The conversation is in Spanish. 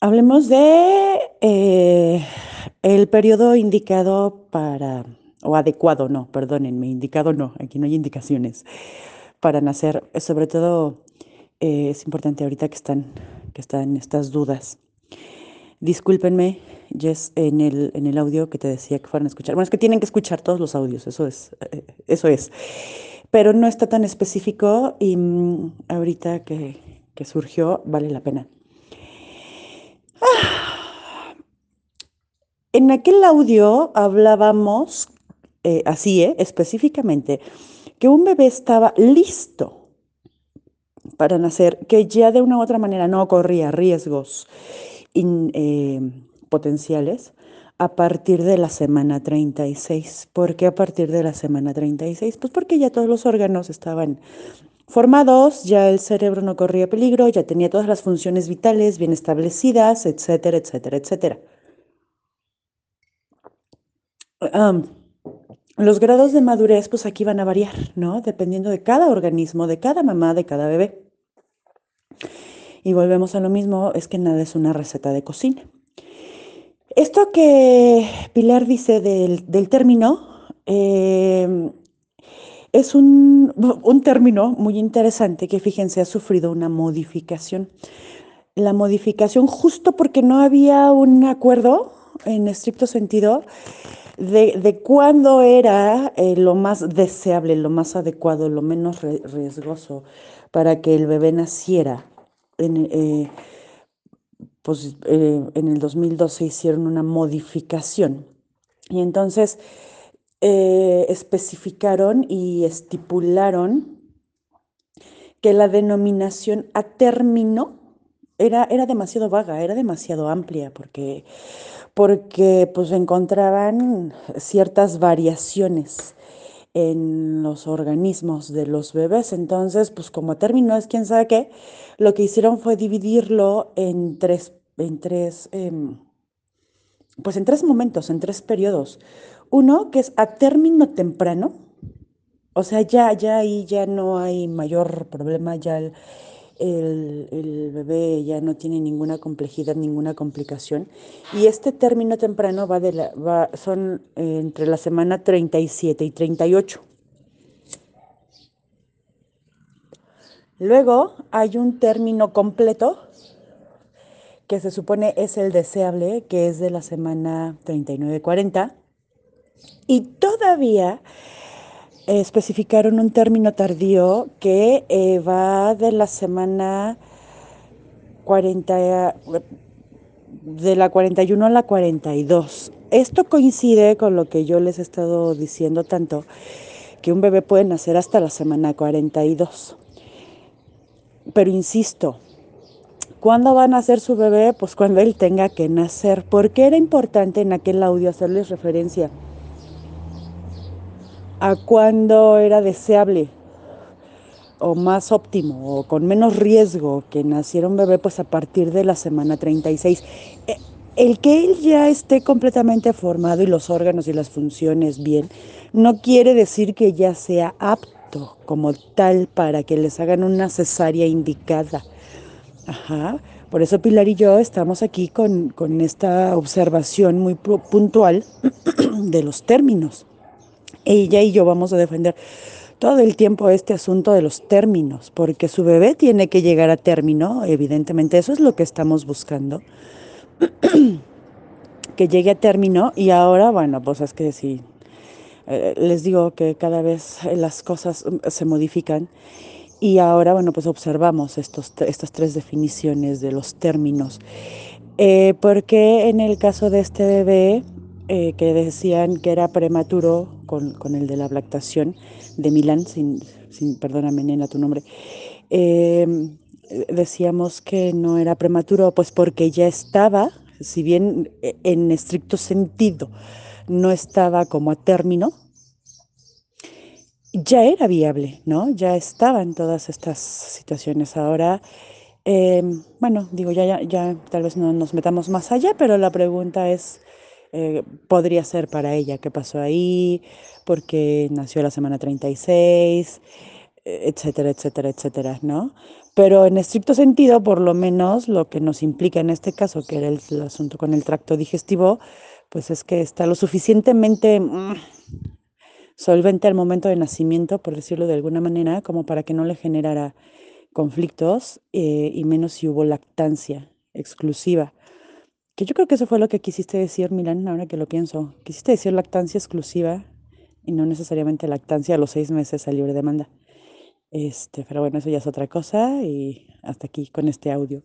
Hablemos de eh, el periodo indicado para, o adecuado, no, perdónenme, indicado no, aquí no hay indicaciones para nacer. Sobre todo eh, es importante ahorita que están, que están estas dudas. Discúlpenme, Jess, en el, en el audio que te decía que fueran a escuchar. Bueno, es que tienen que escuchar todos los audios, eso es, eh, eso es. Pero no está tan específico y mm, ahorita que, que surgió, vale la pena. En aquel audio hablábamos, eh, así, eh, específicamente, que un bebé estaba listo para nacer, que ya de una u otra manera no corría riesgos eh, potenciales a partir de la semana 36. ¿Por qué a partir de la semana 36? Pues porque ya todos los órganos estaban formados, ya el cerebro no corría peligro, ya tenía todas las funciones vitales bien establecidas, etcétera, etcétera, etcétera. Los grados de madurez, pues aquí van a variar, ¿no? Dependiendo de cada organismo, de cada mamá, de cada bebé. Y volvemos a lo mismo, es que nada es una receta de cocina. Esto que Pilar dice del, término, eh, es un, término muy interesante que fíjense ha sufrido una modificación. La modificación justo porque no había un acuerdo en estricto sentido de, cuándo era eh, lo más deseable, lo más adecuado, lo menos riesgoso para que el bebé naciera. En, eh, pues, eh, en el 2012 hicieron una modificación. Y entonces especificaron y estipularon que la denominación a término era, era demasiado vaga, era demasiado amplia, porque, porque pues encontraban ciertas variaciones en los organismos de los bebés. Entonces, pues como término es quién sabe qué, lo que hicieron fue dividirlo en tres, en tres, em, pues en tres momentos, en tres periodos. Uno que es a término temprano, o sea, ya, ya ahí ya no hay mayor problema, ya el, el, bebé ya no tiene ninguna complejidad, ninguna complicación. Y este término temprano va de la, va, son eh, entre la semana 37 y 38. Luego hay un término completo que se supone es el deseable, que es de la semana 39-40. Y todavía especificaron un término tardío que eh, va de la semana 40, de la 41 a la 42. Esto coincide con lo que yo les he estado diciendo tanto, que un bebé puede nacer hasta la semana 42. Pero insisto, ¿cuándo va a nacer su bebé? Pues cuando él tenga que nacer. porque era importante en aquel audio hacerles referencia? A cuándo era deseable o más óptimo o con menos riesgo que naciera un bebé, pues a partir de la semana 36. E, el que él ya esté completamente formado y los órganos y las funciones bien, no quiere decir que ya sea apto como tal para que les hagan una cesárea indicada. Ajá. Por eso Pilar y yo estamos aquí con, con esta observación muy puntual de los términos ella y yo vamos a defender todo el tiempo este asunto de los términos, porque su bebé tiene que llegar a término, evidentemente eso es lo que estamos buscando, que llegue a término y ahora, bueno, pues es que sí, eh, les digo que cada vez las cosas mm, se modifican y ahora, bueno, pues observamos estos, estas tres definiciones de los términos, eh, porque en el caso de este bebé, eh, que decían que era prematuro con, el de la lactación de Milán, sin, sin perdóname nena tu nombre, em, decíamos que no era prematuro, pues porque ya estaba, si bien eh, en estricto sentido no estaba como a término, ya era viable, ¿no? Ya estaban todas estas situaciones. Ahora, em, bueno, digo, ya, ya, ya tal vez no nos metamos más allá, pero la pregunta es, eh, podría ser para ella qué pasó ahí, porque nació la semana 36, etcétera, etcétera, etcétera, ¿no? pero en estricto sentido, por lo menos lo que nos implica en este caso, que era el, el asunto con el tracto digestivo, pues es que está lo suficientemente mm, solvente al momento de nacimiento, por decirlo de alguna manera, como para que no le generara conflictos eh, y menos si hubo lactancia exclusiva. Que yo creo que eso fue lo que quisiste decir, Milan, ahora que lo pienso. Quisiste decir lactancia exclusiva y no necesariamente lactancia a los seis meses a libre demanda. Este, pero bueno, eso ya es otra cosa y hasta aquí con este audio.